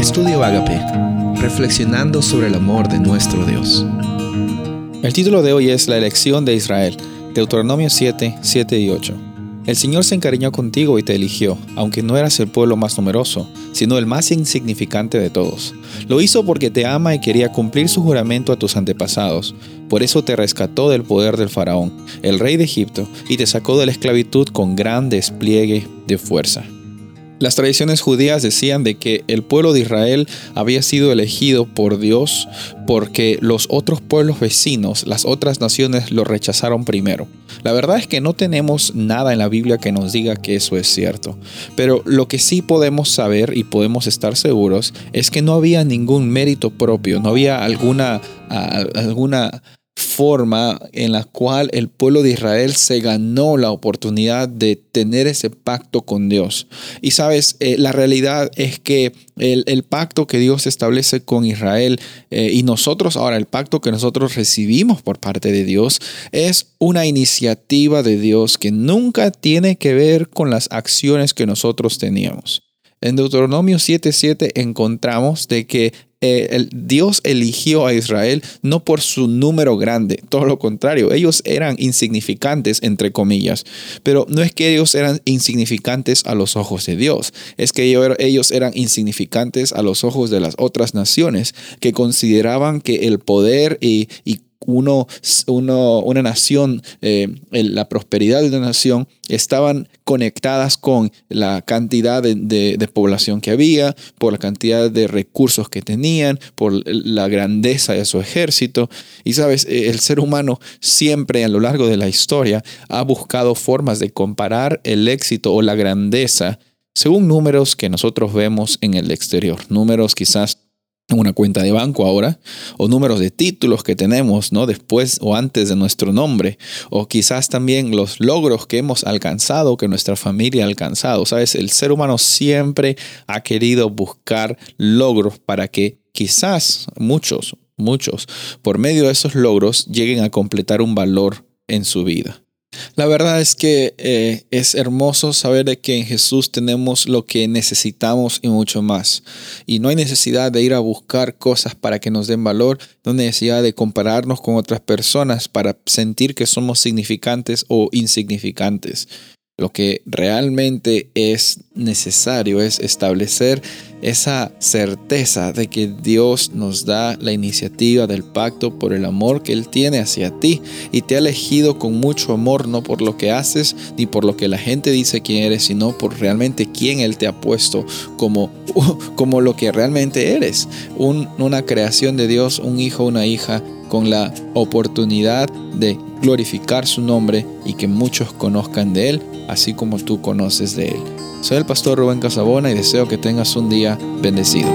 Estudio Agape, reflexionando sobre el amor de nuestro Dios. El título de hoy es La elección de Israel, Deuteronomio 7, 7 y 8. El Señor se encariñó contigo y te eligió, aunque no eras el pueblo más numeroso, sino el más insignificante de todos. Lo hizo porque te ama y quería cumplir su juramento a tus antepasados. Por eso te rescató del poder del faraón, el rey de Egipto, y te sacó de la esclavitud con gran despliegue de fuerza. Las tradiciones judías decían de que el pueblo de Israel había sido elegido por Dios porque los otros pueblos vecinos, las otras naciones, lo rechazaron primero. La verdad es que no tenemos nada en la Biblia que nos diga que eso es cierto, pero lo que sí podemos saber y podemos estar seguros es que no había ningún mérito propio, no había alguna, alguna forma en la cual el pueblo de Israel se ganó la oportunidad de tener ese pacto con Dios. Y sabes, eh, la realidad es que el, pacto que Dios establece con Israel eh, y nosotros ahora, el pacto que nosotros recibimos por parte de Dios, es una iniciativa de Dios que nunca tiene que ver con las acciones que nosotros teníamos. En Deuteronomio 7:7 encontramos de que eh, el Dios eligió a Israel no por su número grande, todo lo contrario, ellos eran insignificantes, entre comillas, pero no es que ellos eran insignificantes a los ojos de Dios, es que ellos eran insignificantes a los ojos de las otras naciones que consideraban que el poder y, y uno, una nación, eh, la prosperidad de una nación, estaban conectadas con la cantidad de, población que había, por la cantidad de recursos que tenían, por la grandeza de su ejército. Y sabes, eh, el ser humano siempre a lo largo de la historia ha buscado formas de comparar el éxito o la grandeza según números que nosotros vemos en el exterior, números quizás una cuenta de banco ahora, o números de títulos que tenemos, ¿no? Después o antes de nuestro nombre, o quizás también los logros que hemos alcanzado, que nuestra familia ha alcanzado. Sabes, el ser humano siempre ha querido buscar logros para que quizás muchos, muchos, por medio de esos logros, lleguen a completar un valor en su vida. La verdad es que eh, es hermoso saber que en Jesús tenemos lo que necesitamos y mucho más. Y no hay necesidad de ir a buscar cosas para que nos den valor, no hay necesidad de compararnos con otras personas para sentir que somos significantes o insignificantes. Lo que realmente es necesario es establecer esa certeza de que Dios nos da la iniciativa del pacto por el amor que Él tiene hacia ti. Y te ha elegido con mucho amor, no por lo que haces ni por lo que la gente dice quién eres, sino por realmente quién Él te ha puesto como, como lo que realmente eres, una creación de Dios, un hijo, una hija con la oportunidad de glorificar su nombre y que muchos conozcan de Él, así como tú conoces de Él. Soy el pastor Rubén Casabona y deseo que tengas un día bendecido.